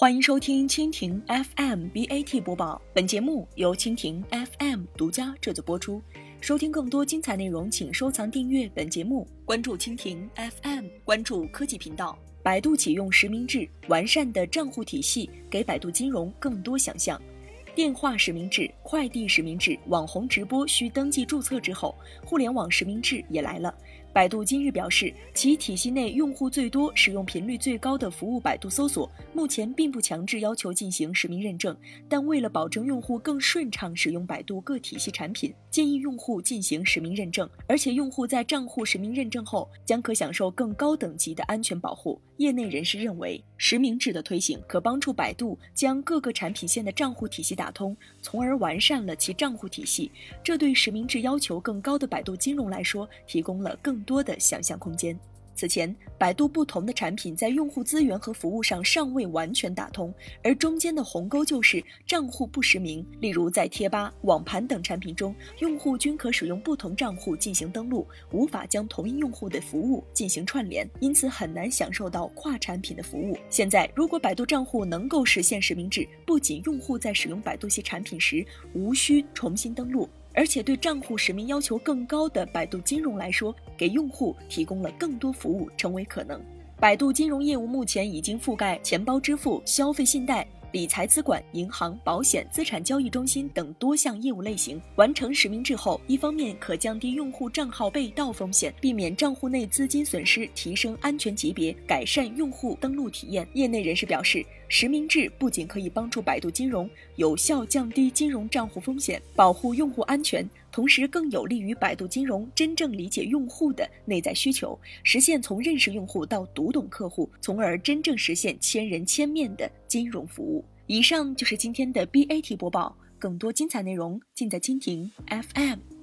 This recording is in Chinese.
欢迎收听蜻蜓 FM BAT 播报，本节目由蜻蜓 FM 独家制作播出。收听更多精彩内容，请收藏订阅本节目，关注蜻蜓 FM，关注科技频道。百度启用实名制，完善的账户体系给百度金融更多想象。电话实名制、快递实名制、网红直播需登记注册之后，互联网实名制也来了。百度今日表示，其体系内用户最多、使用频率最高的服务百度搜索，目前并不强制要求进行实名认证，但为了保证用户更顺畅使用百度各体系产品，建议用户进行实名认证。而且，用户在账户实名认证后，将可享受更高等级的安全保护。业内人士认为，实名制的推行可帮助百度将各个产品线的账户体系打通，从而完善了其账户体系。这对实名制要求更高的百度金融来说，提供了更多的想象空间。此前，百度不同的产品在用户资源和服务上尚未完全打通，而中间的鸿沟就是账户不实名。例如，在贴吧、网盘等产品中，用户均可使用不同账户进行登录，无法将同一用户的服务进行串联，因此很难享受到跨产品的服务。现在，如果百度账户能够实现实名制，不仅用户在使用百度系产品时无需重新登录。而且对账户实名要求更高的百度金融来说，给用户提供了更多服务，成为可能。百度金融业务目前已经覆盖钱包支付、消费信贷。理财资管、银行、保险、资产交易中心等多项业务类型完成实名制后，一方面可降低用户账号被盗风险，避免账户内资金损失，提升安全级别，改善用户登录体验。业内人士表示，实名制不仅可以帮助百度金融有效降低金融账户风险，保护用户安全，同时更有利于百度金融真正理解用户的内在需求，实现从认识用户到读懂客户，从而真正实现千人千面的金融服务。以上就是今天的 BAT 播报，更多精彩内容尽在蜻蜓 FM。